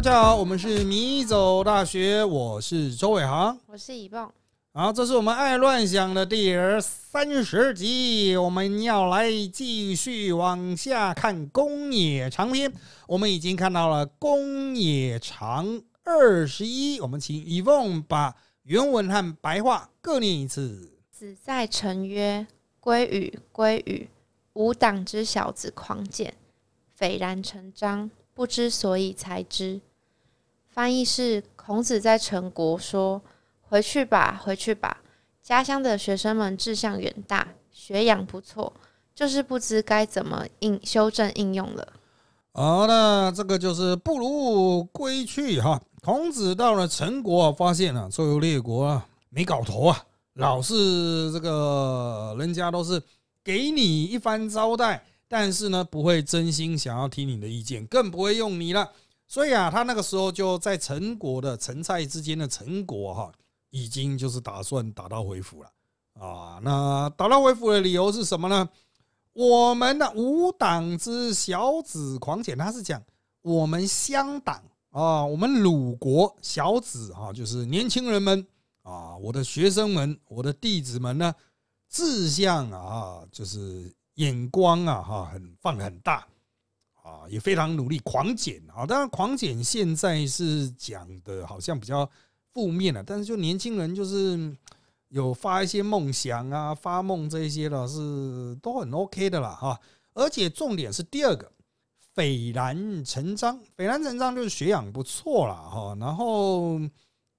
大家好，我们是迷走大学，我是周伟航，我是以蹦。好，这是我们爱乱想的第三十集，我们要来继续往下看宫野长篇。我们已经看到了宫野长二十一，我们请以凤把原文和白话各念一次。子在城曰：“归与归与，吾党之小子狂简，斐然成章，不知所以才之。”翻译是：孔子在陈国说。回去吧，回去吧。家乡的学生们志向远大，学养不错，就是不知该怎么应修正应用了。好那这个就是不如归去哈。孔子到了陈国，发现了周游列国啊没搞头啊，老是这个人家都是给你一番招待，但是呢不会真心想要听你的意见，更不会用你了。所以啊，他那个时候就在陈国的陈蔡之间的陈国哈。已经就是打算打道回府了啊！那打道回府的理由是什么呢？我们的五党之小子狂简，他是讲我们乡党啊，我们鲁国小子啊，就是年轻人们啊，我的学生们，我的弟子们呢，志向啊，就是眼光啊，哈，很放很大，也非常努力，狂减啊。当然，狂减现在是讲的好像比较。负面了，但是就年轻人就是有发一些梦想啊，发梦这些的是都很 OK 的啦哈。而且重点是第二个，斐然成章，斐然成章就是学养不错了哈，然后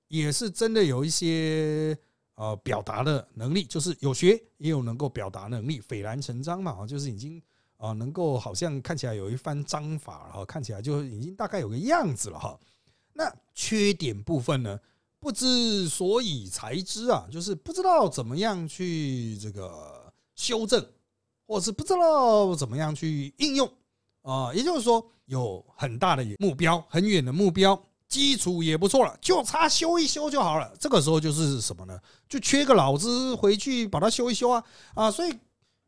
也是真的有一些呃表达的能力，就是有学也有能够表达能力，斐然成章嘛，就是已经啊能够好像看起来有一番章法哈，看起来就已经大概有个样子了哈。那缺点部分呢？不知所以才知啊，就是不知道怎么样去这个修正，或是不知道怎么样去应用啊。也就是说，有很大的目标，很远的目标，基础也不错了，就差修一修就好了。这个时候就是什么呢？就缺个脑子回去把它修一修啊啊！所以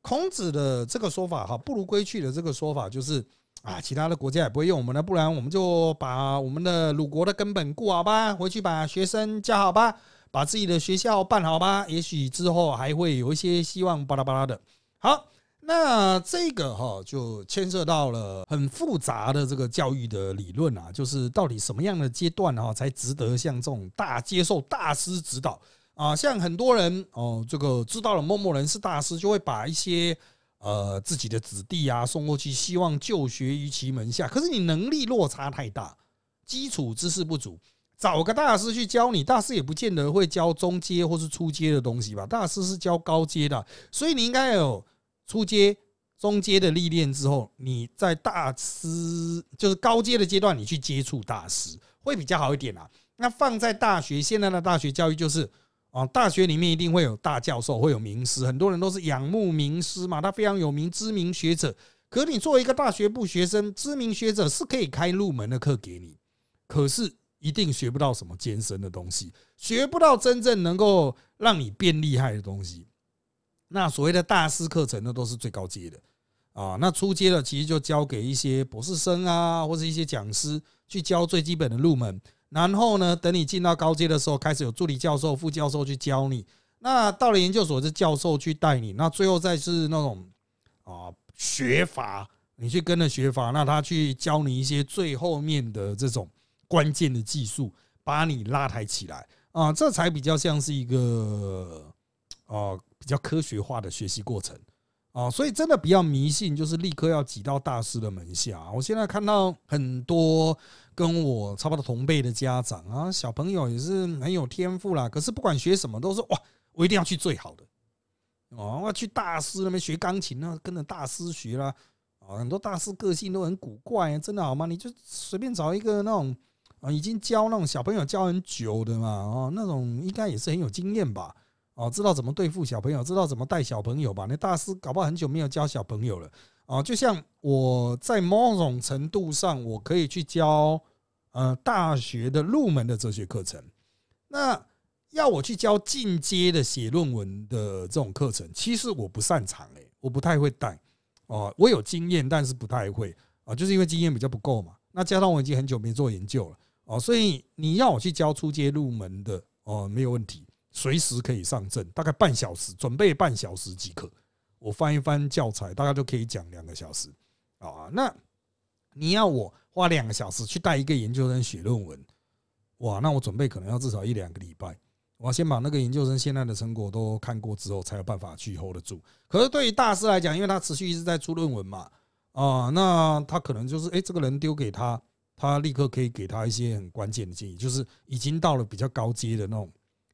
孔子的这个说法哈，不如归去的这个说法就是。啊，其他的国家也不会用我们了，不然我们就把我们的鲁国的根本固好吧，回去把学生教好吧，把自己的学校办好吧，也许之后还会有一些希望，巴拉巴拉的。好，那这个哈就牵涉到了很复杂的这个教育的理论啊，就是到底什么样的阶段哈才值得像这种大接受大师指导啊？像很多人哦，这个知道了某某人是大师，就会把一些。呃，自己的子弟啊送过去，希望就学于其门下。可是你能力落差太大，基础知识不足，找个大师去教你，大师也不见得会教中阶或是初阶的东西吧？大师是教高阶的，所以你应该有初阶、中阶的历练之后，你在大师就是高阶的阶段，你去接触大师会比较好一点啊。那放在大学，现在的大学教育就是。啊，大学里面一定会有大教授，会有名师，很多人都是仰慕名师嘛，他非常有名，知名学者。可你作为一个大学部学生，知名学者是可以开入门的课给你，可是一定学不到什么艰深的东西，学不到真正能够让你变厉害的东西。那所谓的大师课程，那都是最高阶的啊。那初阶的其实就交给一些博士生啊，或者一些讲师去教最基本的入门。然后呢？等你进到高阶的时候，开始有助理教授、副教授去教你。那到了研究所，是教授去带你。那最后再是那种啊学法，你去跟着学法，那他去教你一些最后面的这种关键的技术，把你拉抬起来啊，这才比较像是一个啊比较科学化的学习过程啊。所以真的不要迷信，就是立刻要挤到大师的门下。我现在看到很多。跟我差不多同辈的家长啊，小朋友也是很有天赋啦。可是不管学什么，都是哇，我一定要去最好的哦，我要去大师那边学钢琴啊，跟着大师学啦。啊，很多大师个性都很古怪，真的好吗？你就随便找一个那种啊，已经教那种小朋友教很久的嘛，哦，那种应该也是很有经验吧？哦，知道怎么对付小朋友，知道怎么带小朋友吧？那大师搞不好很久没有教小朋友了。啊，就像我在某种程度上，我可以去教呃大学的入门的哲学课程。那要我去教进阶的写论文的这种课程，其实我不擅长诶，我不太会带。哦，我有经验，但是不太会啊，就是因为经验比较不够嘛。那加上我已经很久没做研究了哦，所以你要我去教初阶入门的哦，没有问题，随时可以上阵，大概半小时，准备半小时即可。我翻一翻教材，大概就可以讲两个小时啊。那你要我花两个小时去带一个研究生写论文，哇，那我准备可能要至少一两个礼拜。我要先把那个研究生现在的成果都看过之后，才有办法去 hold 得住。可是对于大师来讲，因为他持续一直在出论文嘛，啊，那他可能就是哎，这个人丢给他，他立刻可以给他一些很关键的建议，就是已经到了比较高阶的那种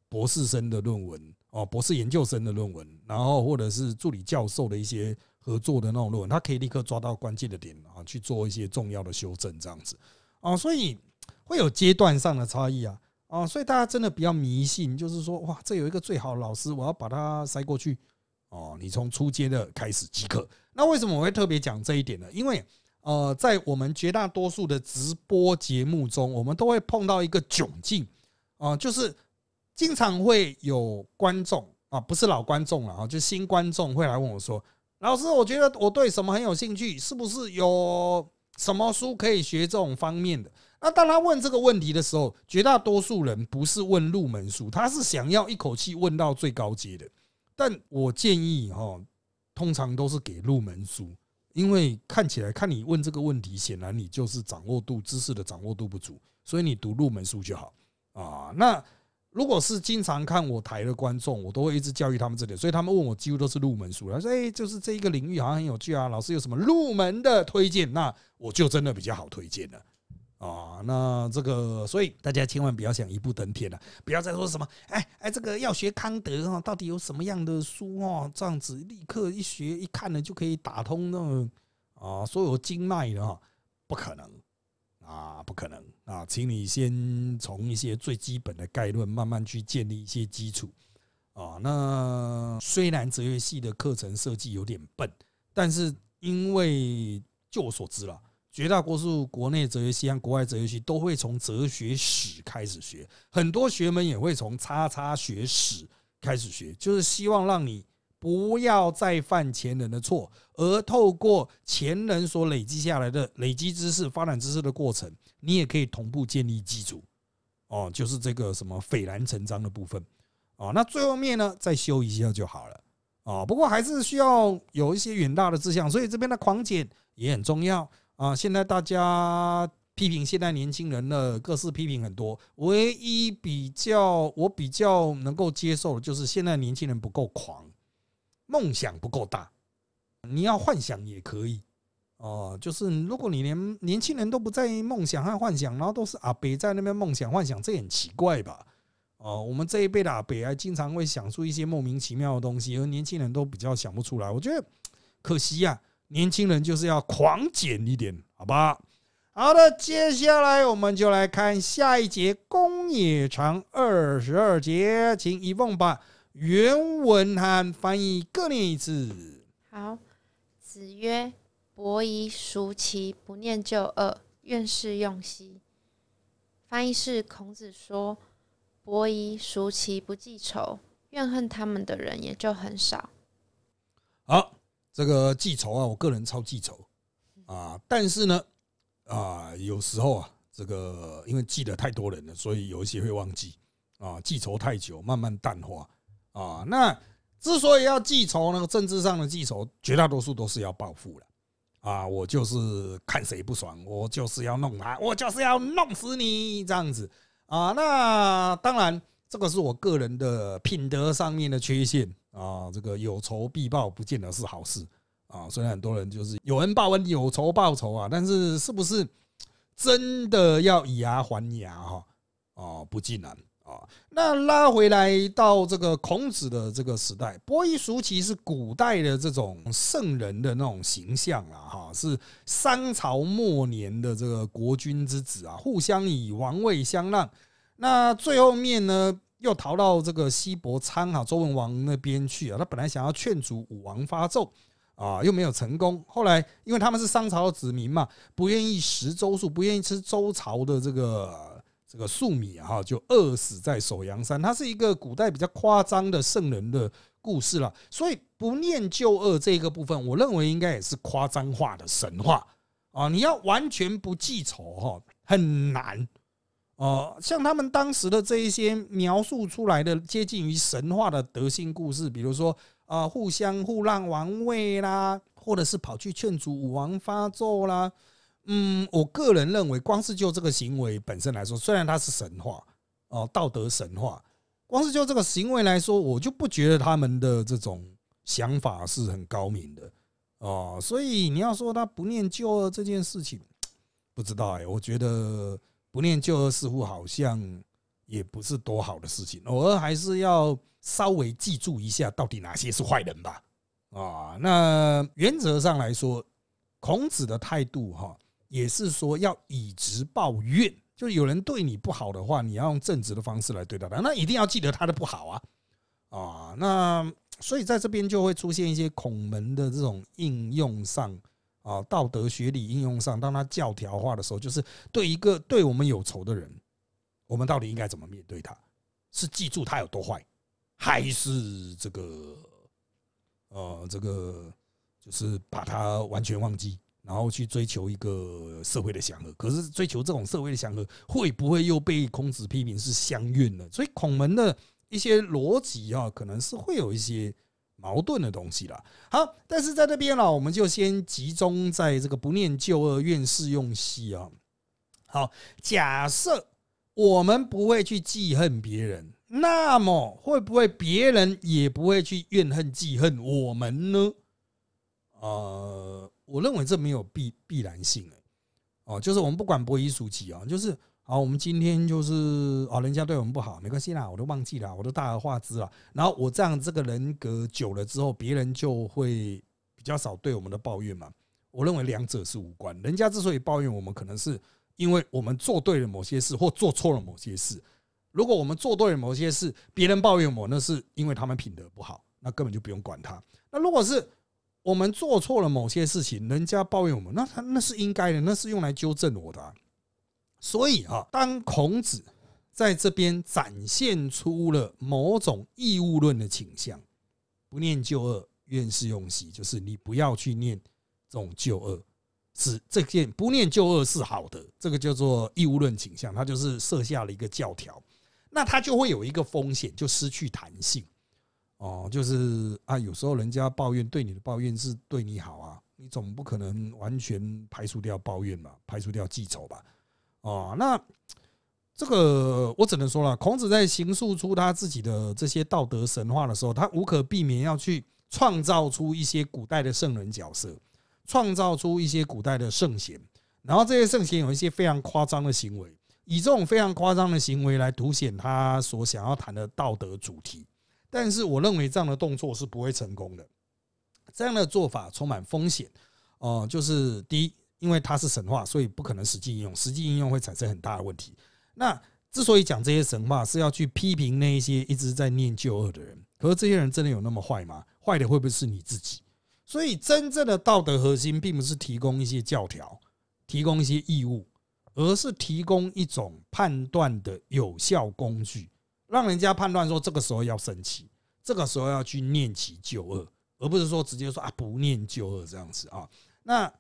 博士生的论文哦，博士研究生的论文，然后或者是助理教授的一些合作的那种论文，他可以立刻抓到关键的点啊，去做一些重要的修正，这样子啊，所以会有阶段上的差异啊。啊，所以大家真的比较迷信，就是说，哇，这有一个最好的老师，我要把它塞过去。哦，你从初阶的开始即可。那为什么我会特别讲这一点呢？因为，呃，在我们绝大多数的直播节目中，我们都会碰到一个窘境啊，就是经常会有观众啊，不是老观众了啊，就新观众会来问我说：“老师，我觉得我对什么很有兴趣，是不是有什么书可以学这种方面的？”那当他问这个问题的时候，绝大多数人不是问入门书，他是想要一口气问到最高阶的。但我建议哈，通常都是给入门书，因为看起来看你问这个问题，显然你就是掌握度知识的掌握度不足，所以你读入门书就好啊。那如果是经常看我台的观众，我都会一直教育他们这点，所以他们问我几乎都是入门书他说：“哎，就是这一个领域好像很有趣啊，老师有什么入门的推荐？”那我就真的比较好推荐了。啊，那这个，所以大家千万不要想一步登天了，不要再说什么，哎哎，这个要学康德哈，到底有什么样的书哦？这样子立刻一学一看呢，就可以打通那种啊所有经脉的哈，不可能啊，不可能啊，请你先从一些最基本的概论慢慢去建立一些基础啊。那虽然哲学系的课程设计有点笨，但是因为就我所知了。绝大多数国内哲学系和国外哲学系都会从哲学史开始学，很多学门也会从叉叉学史开始学，就是希望让你不要再犯前人的错，而透过前人所累积下来的累积知识、发展知识的过程，你也可以同步建立基础。哦，就是这个什么斐然成章的部分。哦，那最后面呢，再修一下就好了。哦，不过还是需要有一些远大的志向，所以这边的狂简也很重要。啊，现在大家批评现在年轻人的各式批评很多，唯一比较我比较能够接受的就是现在年轻人不够狂，梦想不够大。你要幻想也可以，哦，就是如果你连年轻人都不在意梦想和幻想，然后都是阿北在那边梦想幻想，这很奇怪吧？哦，我们这一辈的阿北还经常会想出一些莫名其妙的东西，而年轻人都比较想不出来，我觉得可惜呀。年轻人就是要狂减一点，好吧？好的，接下来我们就来看下一节公冶长二十二节，请一凤把原文和翻译各念一次。好，子曰：“伯夷叔其不念旧恶，愿是用兮。”翻译是孔子说：“伯夷叔其不记仇，怨恨他们的人也就很少。”好。这个记仇啊，我个人超记仇啊，但是呢，啊，有时候啊，这个因为记得太多人了，所以有一些会忘记啊，记仇太久，慢慢淡化啊。那之所以要记仇呢，政治上的记仇，绝大多数都是要报复了啊。我就是看谁不爽，我就是要弄他，我就是要弄死你这样子啊。那当然，这个是我个人的品德上面的缺陷。啊，这个有仇必报不见得是好事啊。虽然很多人就是有恩报恩，有仇报仇啊，但是是不是真的要以牙还牙哈？啊，不尽然啊。那拉回来到这个孔子的这个时代，伯夷叔齐是古代的这种圣人的那种形象啊，哈，是商朝末年的这个国君之子啊，互相以王位相让。那最后面呢？又逃到这个西伯昌哈周文王那边去啊，他本来想要劝阻武王发纣啊，又没有成功。后来因为他们是商朝的子民嘛，不愿意食周粟，不愿意吃周朝的这个这个粟米哈，就饿死在首阳山。它是一个古代比较夸张的圣人的故事了，所以不念旧恶这个部分，我认为应该也是夸张化的神话啊，你要完全不记仇哈，很难。哦，像他们当时的这一些描述出来的接近于神话的德性故事，比如说啊，互相互让王位啦，或者是跑去劝阻武王发纣啦。嗯，我个人认为，光是就这个行为本身来说，虽然它是神话哦，道德神话，光是就这个行为来说，我就不觉得他们的这种想法是很高明的哦。所以你要说他不念旧恶这件事情，不知道哎，我觉得。不念旧恶似乎好像也不是多好的事情，偶尔还是要稍微记住一下到底哪些是坏人吧。啊，那原则上来说，孔子的态度哈，也是说要以直报怨，就是有人对你不好的话，你要用正直的方式来对待他，那一定要记得他的不好啊。啊，那所以在这边就会出现一些孔门的这种应用上。啊，道德学理应用上，当他教条化的时候，就是对一个对我们有仇的人，我们到底应该怎么面对他？是记住他有多坏，还是这个呃，这个就是把他完全忘记，然后去追求一个社会的祥和？可是追求这种社会的祥和，会不会又被孔子批评是相运呢？所以孔门的一些逻辑啊，可能是会有一些。矛盾的东西了。好，但是在这边呢，我们就先集中在这个不念旧恶，愿事用兮啊。好，假设我们不会去记恨别人，那么会不会别人也不会去怨恨记恨我们呢？呃，我认为这没有必必然性哦，就是我们不管博夷俗己啊，就是。好，我们今天就是啊，人家对我们不好，没关系啦，我都忘记了，我都大而化之了。然后我这样这个人格久了之后，别人就会比较少对我们的抱怨嘛。我认为两者是无关。人家之所以抱怨我们，可能是因为我们做对了某些事，或做错了某些事。如果我们做对了某些事，别人抱怨我，那是因为他们品德不好，那根本就不用管他。那如果是我们做错了某些事情，人家抱怨我们，那他那是应该的，那是用来纠正我的。所以啊，当孔子在这边展现出了某种义务论的倾向，不念旧恶，愿事用兮，就是你不要去念这种旧恶，是这件不念旧恶是好的，这个叫做义务论倾向，它就是设下了一个教条，那它就会有一个风险，就失去弹性。哦，就是啊，有时候人家抱怨对你的抱怨是对你好啊，你总不可能完全排除掉抱怨嘛，排除掉记仇吧。哦，那这个我只能说了，孔子在形塑出他自己的这些道德神话的时候，他无可避免要去创造出一些古代的圣人角色，创造出一些古代的圣贤，然后这些圣贤有一些非常夸张的行为，以这种非常夸张的行为来凸显他所想要谈的道德主题。但是我认为这样的动作是不会成功的，这样的做法充满风险。哦，就是第一。因为它是神话，所以不可能实际应用。实际应用会产生很大的问题。那之所以讲这些神话，是要去批评那一些一直在念旧恶的人。可是这些人真的有那么坏吗？坏的会不会是你自己？所以真正的道德核心，并不是提供一些教条，提供一些义务，而是提供一种判断的有效工具，让人家判断说这个时候要生气，这个时候要去念起旧恶，而不是说直接说啊不念旧恶这样子啊。那。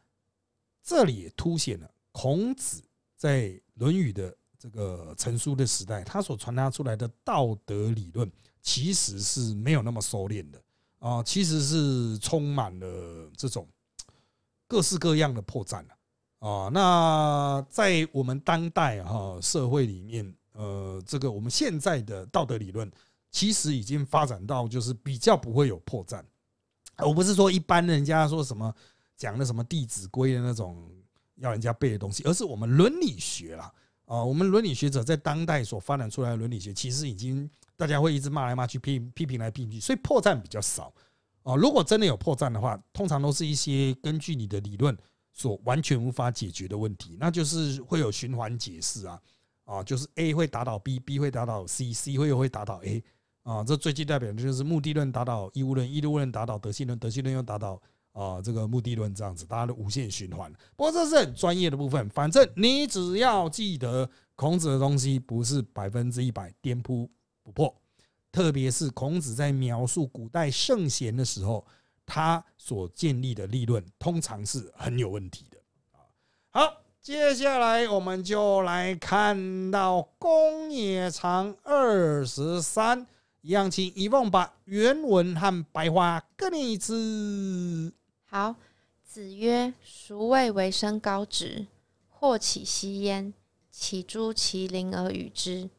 这里也凸显了孔子在《论语》的这个成书的时代，他所传达出来的道德理论其实是没有那么收敛的啊，其实是充满了这种各式各样的破绽啊。那在我们当代哈社会里面，呃，这个我们现在的道德理论其实已经发展到就是比较不会有破绽。我不是说一般人家说什么。讲的什么《弟子规》的那种要人家背的东西，而是我们伦理学啦啊，我们伦理学者在当代所发展出来的伦理学，其实已经大家会一直骂来骂去、批批评来批评去，所以破绽比较少啊。如果真的有破绽的话，通常都是一些根据你的理论所完全无法解决的问题，那就是会有循环解释啊啊，就是 A 会打倒 B，B 会打倒 C，C 会又会打倒 A 啊。这最具代表的就是目的论打倒义务论，义务论打倒德性论，德性论又打倒。啊，这个目的论这样子，大家的无限循环。不过这是很专业的部分，反正你只要记得孔子的东西不是百分之一百颠扑不破，特别是孔子在描述古代圣贤的时候，他所建立的立论通常是很有问题的啊。好，接下来我们就来看到公冶长二十三，一样，请一凤把原文和白话各念一次。好，子曰：“孰谓为生高直？或起息焉，起诸其邻而与之？”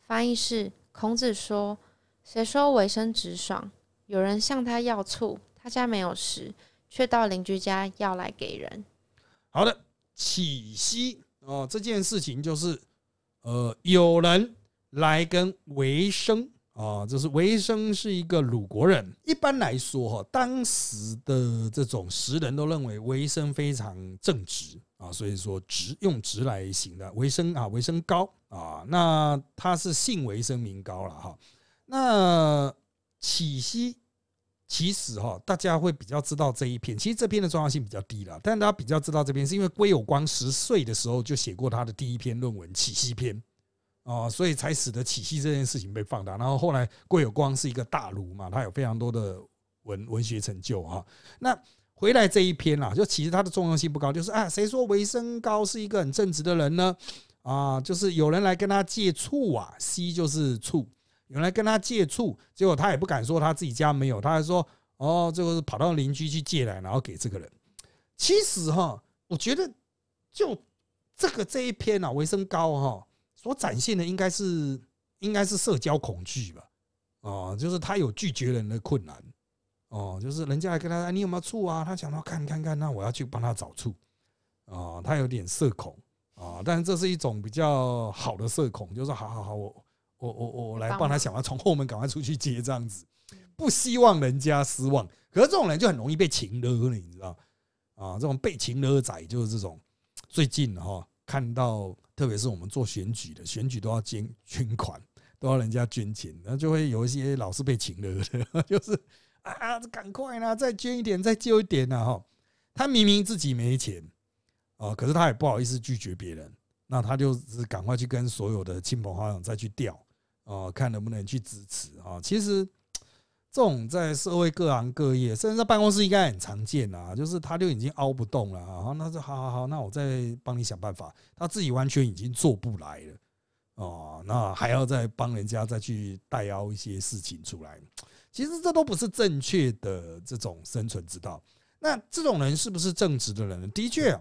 翻译是：孔子说：“谁说为生直爽？有人向他要醋，他家没有食，却到邻居家要来给人。”好的。起息哦，这件事情就是，呃，有人来跟维生啊，就是维生是一个鲁国人。一般来说哈，当时的这种时人都认为维生非常正直啊，所以说直用直来行的维生啊，维生高啊，那他是姓维生名高了哈。那起息。其实哈，大家会比较知道这一篇。其实这篇的重要性比较低了，但大家比较知道这篇，是因为归有光十岁的时候就写过他的第一篇论文《启西篇》啊，所以才使得启西这件事情被放大。然后后来归有光是一个大儒嘛，他有非常多的文文学成就啊。那回来这一篇啊，就其实它的重要性不高，就是啊，谁说维生高是一个很正直的人呢？啊，就是有人来跟他借醋啊，西就是醋。原来跟他借醋，结果他也不敢说他自己家没有，他还说：“哦，这个是跑到邻居去借来，然后给这个人。”其实哈，我觉得就这个这一篇啊，维生高哈所展现的应该是应该是社交恐惧吧？哦，就是他有拒绝人的困难哦，就是人家来跟他，你有没有醋啊？他想到看看看，那我要去帮他找醋啊，他有点社恐啊，但是这是一种比较好的社恐，就是好好好我。我我我来帮他想，要从后门赶快出去接这样子，不希望人家失望。可是这种人就很容易被情勒了，你知道啊？这种被情勒仔就是这种。最近哈看到，特别是我们做选举的，选举都要捐捐款，都要人家捐钱，然后就会有一些老是被情勒的，就是啊，赶快啦，再捐一点，再救一点呐哈。他明明自己没钱啊，可是他也不好意思拒绝别人，那他就是赶快去跟所有的亲朋好友再去调。哦，看能不能去支持啊？其实这种在社会各行各业，甚至在办公室应该很常见啊。就是他就已经凹不动了啊，那就好好好，那我再帮你想办法。他自己完全已经做不来了哦，那还要再帮人家再去代凹一些事情出来。其实这都不是正确的这种生存之道。那这种人是不是正直的人？的确，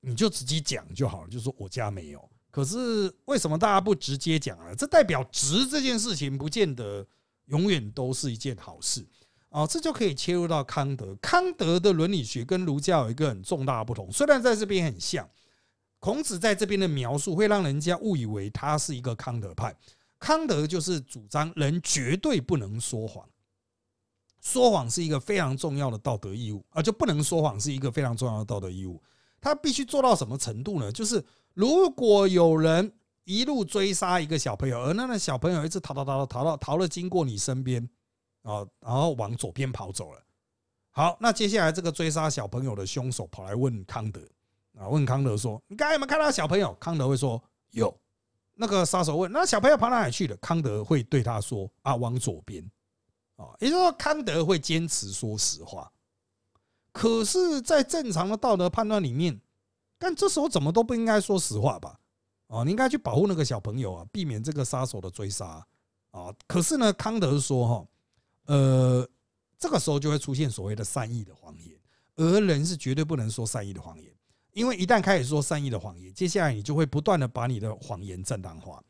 你就直接讲就好了，就说我家没有。可是为什么大家不直接讲啊？这代表直这件事情不见得永远都是一件好事啊！这就可以切入到康德。康德的伦理学跟儒家有一个很重大的不同，虽然在这边很像，孔子在这边的描述会让人家误以为他是一个康德派。康德就是主张人绝对不能说谎，说谎是一个非常重要的道德义务啊，就不能说谎是一个非常重要的道德义务。他必须做到什么程度呢？就是如果有人一路追杀一个小朋友，而那个小朋友一直逃逃逃逃逃到逃了经过你身边啊，然后往左边跑走了。好，那接下来这个追杀小朋友的凶手跑来问康德啊，问康德说：“你刚才有没有看到小朋友？”康德会说：“有。”那个杀手问：“那小朋友跑哪里去了？”康德会对他说：“啊，往左边。”啊，也就是说，康德会坚持说实话。可是，在正常的道德判断里面，但这时候怎么都不应该说实话吧？哦，你应该去保护那个小朋友啊，避免这个杀手的追杀啊。可是呢，康德说哈，呃，这个时候就会出现所谓的善意的谎言，而人是绝对不能说善意的谎言，因为一旦开始说善意的谎言，接下来你就会不断的把你的谎言正当化。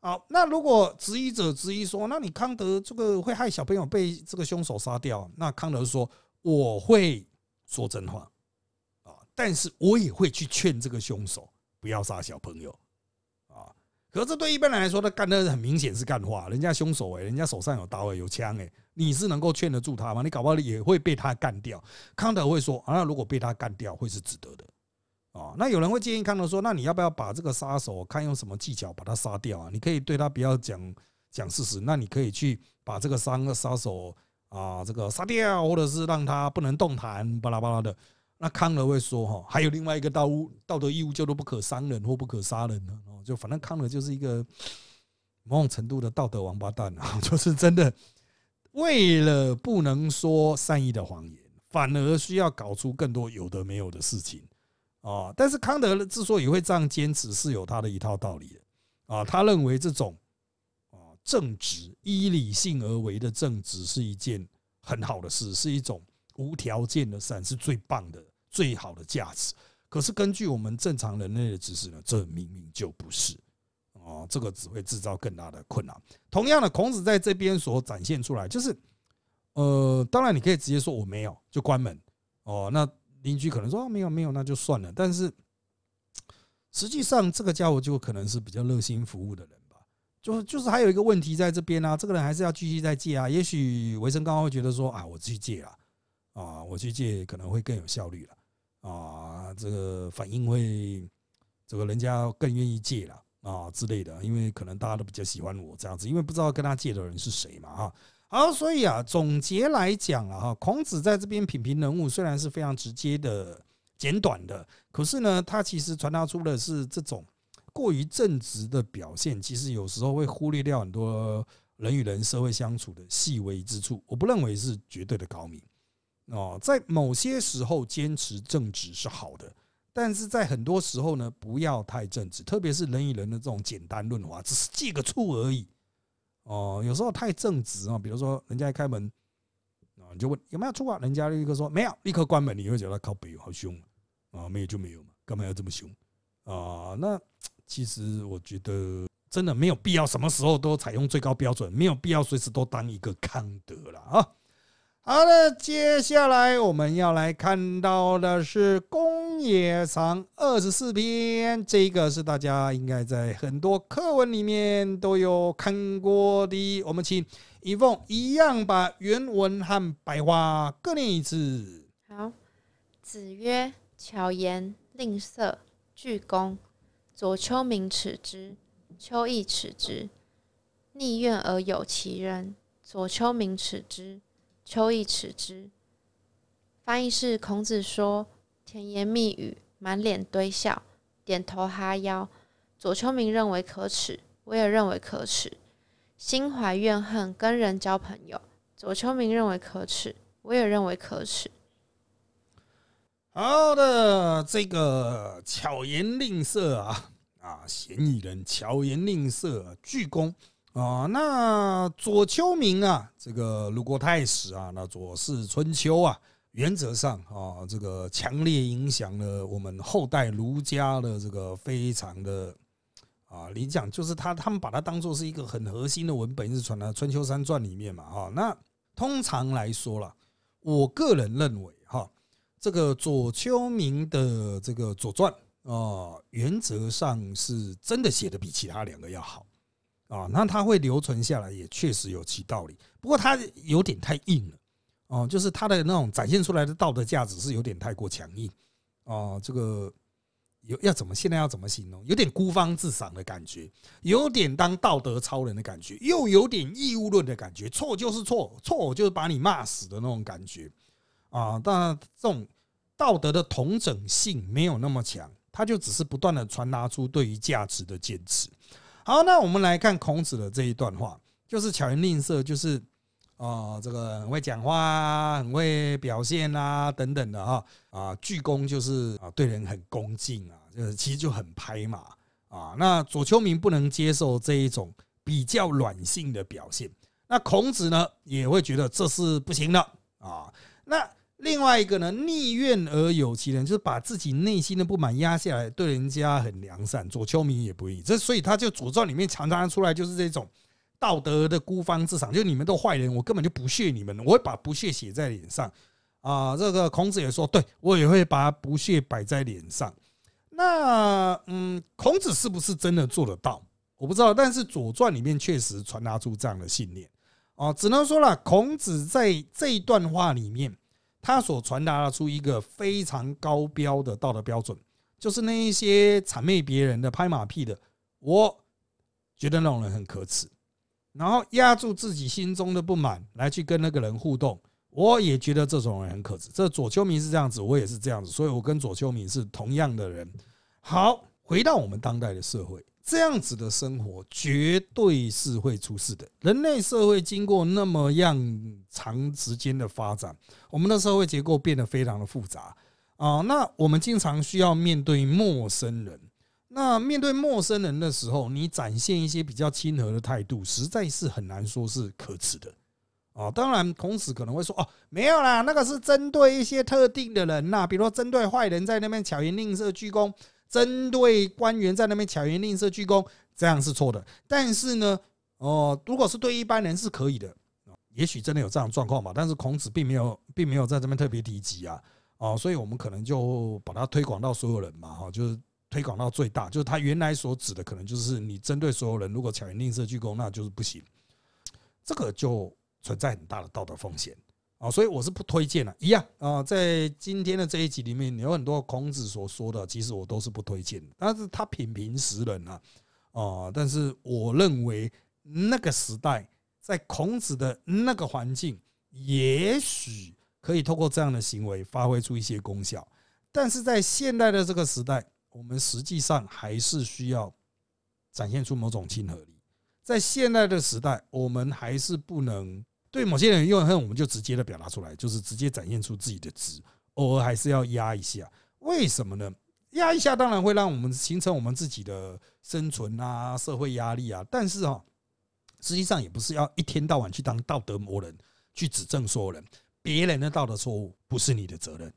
好，那如果质疑者质疑说，那你康德这个会害小朋友被这个凶手杀掉？那康德说，我会。说真话啊，但是我也会去劝这个凶手不要杀小朋友啊。可是对一般人来说，他干的很明显是干话。人家凶手哎，人家手上有刀哎，有枪哎，你是能够劝得住他吗？你搞不好也会被他干掉。康德会说啊，如果被他干掉，会是值得的啊。那有人会建议康德说，那你要不要把这个杀手看用什么技巧把他杀掉啊？你可以对他不要讲讲事实，那你可以去把这个三个杀手。啊，这个杀掉，或者是让他不能动弹，巴拉巴拉的。那康德会说哈，还有另外一个道道德义务叫做不可伤人或不可杀人的哦。就反正康德就是一个某种程度的道德王八蛋啊，就是真的为了不能说善意的谎言，反而需要搞出更多有的没有的事情啊。但是康德之所以会这样坚持，是有他的一套道理的啊。他认为这种正直依理性而为的正直是一件很好的事，是一种无条件的善，是最棒的、最好的价值。可是根据我们正常人类的知识呢，这明明就不是。哦，这个只会制造更大的困难。同样的，孔子在这边所展现出来，就是，呃，当然你可以直接说我没有，就关门。哦，那邻居可能说没有没有，那就算了。但是实际上，这个家伙就可能是比较热心服务的人。就是就是还有一个问题在这边啊，这个人还是要继续再借啊。也许维生刚刚会觉得说啊，我去借了啊，我去借可能会更有效率了啊，这个反应会这个人家更愿意借了。啊之类的，因为可能大家都比较喜欢我这样子，因为不知道跟他借的人是谁嘛，哈。好，所以啊，总结来讲啊，哈，孔子在这边品评人物虽然是非常直接的、简短的，可是呢，他其实传达出的是这种过于正直的表现，其实有时候会忽略掉很多人与人社会相处的细微之处。我不认为是绝对的高明哦，在某些时候坚持正直是好的。但是在很多时候呢，不要太正直，特别是人与人的这种简单论话，只是借个醋而已。哦，有时候太正直啊，比如说人家一开门啊，你就问有没有醋啊，人家立刻说没有，立刻关门，你会觉得靠北好凶啊，没有就没有嘛，干嘛要这么凶啊？那其实我觉得真的没有必要，什么时候都采用最高标准，没有必要随时都当一个康德了啊。好了，接下来我们要来看到的是《公冶长》二十四篇，这个是大家应该在很多课文里面都有看过的。我们请一凤一样把原文和白话各念一次。好，子曰：“巧言令色，鞠躬。左丘明耻之，丘亦耻之。逆愿而有其人，左丘明耻之。”丘亦耻之。翻译是：孔子说甜言蜜语，满脸堆笑，点头哈腰。左丘明认为可耻，我也认为可耻。心怀怨恨，跟人交朋友，左丘明认为可耻，我也认为可耻。好的，这个巧言令色啊啊，嫌疑人巧言令色，鞠躬。啊，那左丘明啊，这个鲁国太史啊，那《左氏春秋》啊，原则上啊，这个强烈影响了我们后代儒家的这个非常的啊，你讲就是他他们把它当做是一个很核心的文本，是传到《春秋三传》里面嘛，哈。那通常来说了，我个人认为哈，这个左丘明的这个《左传》啊，原则上是真的写的比其他两个要好。啊，那它会留存下来，也确实有其道理。不过它有点太硬了，哦，就是它的那种展现出来的道德价值是有点太过强硬，哦，这个有要怎么现在要怎么形容？有点孤芳自赏的感觉，有点当道德超人的感觉，又有点义务论的感觉。错就是错，错就是把你骂死的那种感觉啊。当然，这种道德的同整性没有那么强，它就只是不断的传达出对于价值的坚持。好，那我们来看孔子的这一段话，就是巧言令色，就是啊，这个很会讲话，很会表现啊，等等的哈啊，鞠躬就是啊，对人很恭敬啊，就是其实就很拍马啊。那左丘明不能接受这一种比较软性的表现，那孔子呢也会觉得这是不行的啊。那另外一个呢，逆怨而有其人，就是把自己内心的不满压下来，对人家很良善。左丘明也不易，这所以他就《左传》里面常常出来就是这种道德的孤芳自赏，就你们都坏人，我根本就不屑你们，我会把不屑写在脸上啊。这个孔子也说，对我也会把不屑摆在脸上。那嗯，孔子是不是真的做得到？我不知道，但是《左传》里面确实传达出这样的信念哦。只能说了，孔子在这一段话里面。他所传达出一个非常高标的道德标准，就是那一些谄媚别人的、拍马屁的，我觉得那种人很可耻。然后压住自己心中的不满来去跟那个人互动，我也觉得这种人很可耻。这左丘明是这样子，我也是这样子，所以我跟左丘明是同样的人。好，回到我们当代的社会。这样子的生活绝对是会出事的。人类社会经过那么样长时间的发展，我们的社会结构变得非常的复杂啊。那我们经常需要面对陌生人，那面对陌生人的时候，你展现一些比较亲和的态度，实在是很难说是可耻的。哦，当然，孔子可能会说：“哦，没有啦，那个是针对一些特定的人呐，比如说针对坏人在那边巧言令色鞠躬，针对官员在那边巧言令色鞠躬，这样是错的。但是呢，哦，如果是对一般人是可以的，也许真的有这样状况吧。但是孔子并没有，并没有在这边特别提及啊，哦，所以我们可能就把它推广到所有人嘛，哈，就是推广到最大，就是他原来所指的，可能就是你针对所有人，如果巧言令色鞠躬，那就是不行。这个就。存在很大的道德风险啊，所以我是不推荐的。一样啊，在今天的这一集里面，有很多孔子所说的，其实我都是不推荐的。但是他品评时人啊，啊，但是我认为那个时代，在孔子的那个环境，也许可以透过这样的行为发挥出一些功效。但是在现代的这个时代，我们实际上还是需要展现出某种亲和力。在现代的时代，我们还是不能对某些人怨恨，我们就直接的表达出来，就是直接展现出自己的值，偶尔还是要压一下。为什么呢？压一下当然会让我们形成我们自己的生存啊、社会压力啊，但是哈，实际上也不是要一天到晚去当道德魔人，去指正所有人。别人的道德错误不是你的责任，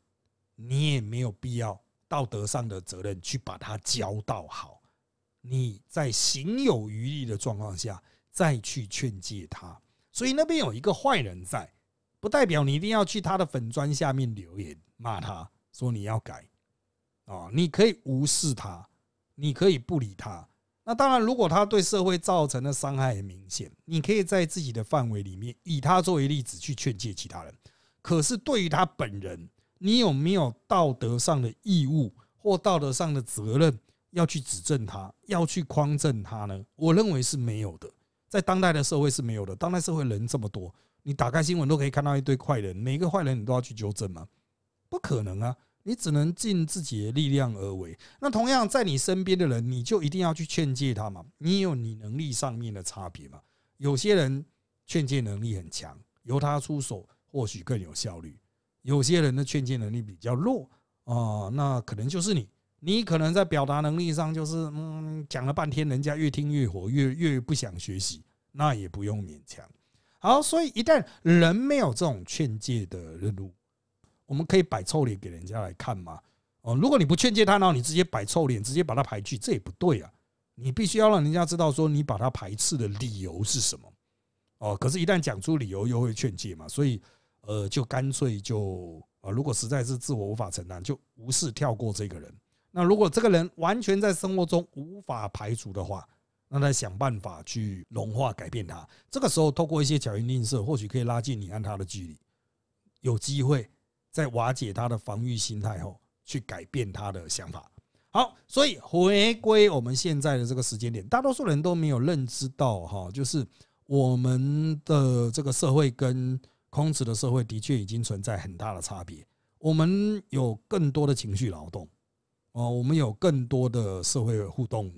你也没有必要道德上的责任去把它教导好。你在行有余力的状况下再去劝诫他，所以那边有一个坏人在，不代表你一定要去他的粉砖下面留言骂他，说你要改啊，你可以无视他，你可以不理他。那当然，如果他对社会造成的伤害很明显，你可以在自己的范围里面以他作为例子去劝诫其他人。可是对于他本人，你有没有道德上的义务或道德上的责任？要去指正他，要去匡正他呢？我认为是没有的，在当代的社会是没有的。当代社会人这么多，你打开新闻都可以看到一堆坏人，每一个坏人你都要去纠正吗？不可能啊！你只能尽自己的力量而为。那同样在你身边的人，你就一定要去劝诫他嘛？你有你能力上面的差别嘛？有些人劝诫能力很强，由他出手或许更有效率；有些人的劝诫能力比较弱啊，那可能就是你。你可能在表达能力上就是嗯讲了半天，人家越听越火，越越不想学习，那也不用勉强。好，所以一旦人没有这种劝诫的任务，我们可以摆臭脸给人家来看吗？哦，如果你不劝诫他，然后你直接摆臭脸，直接把他排拒，这也不对啊。你必须要让人家知道说你把他排斥的理由是什么。哦，可是，一旦讲出理由，又会劝诫嘛，所以呃，就干脆就啊，如果实在是自我无法承担，就无视跳过这个人。那如果这个人完全在生活中无法排除的话，那他想办法去融化、改变他。这个时候，透过一些巧言令色，或许可以拉近你和他的距离，有机会在瓦解他的防御心态后，去改变他的想法。好，所以回归我们现在的这个时间点，大多数人都没有认知到哈，就是我们的这个社会跟孔子的社会的确已经存在很大的差别。我们有更多的情绪劳动。哦，我们有更多的社会互动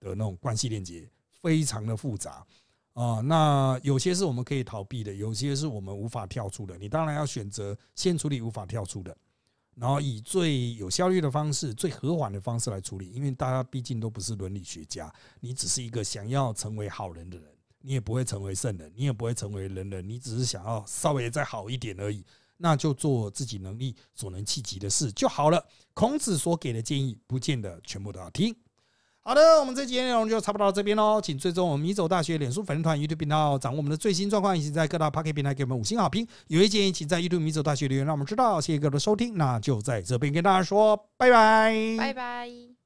的那种关系链接，非常的复杂啊。那有些是我们可以逃避的，有些是我们无法跳出的。你当然要选择先处理无法跳出的，然后以最有效率的方式、最和缓的方式来处理。因为大家毕竟都不是伦理学家，你只是一个想要成为好人的人，你也不会成为圣人，你也不会成为人人，你只是想要稍微再好一点而已。那就做自己能力所能企及的事就好了。孔子所给的建议，不见得全部都要听。好的，我们这节内容就差不多到这边喽。请追踪我们米走大学脸书粉丝团、YouTube 频道，掌握我们的最新状况，以及在各大 Pocket 平台给我们五星好评。有意建议，请在 YouTube 米走大学留言，让我们知道。谢谢各位的收听，那就在这边跟大家说拜拜，拜拜。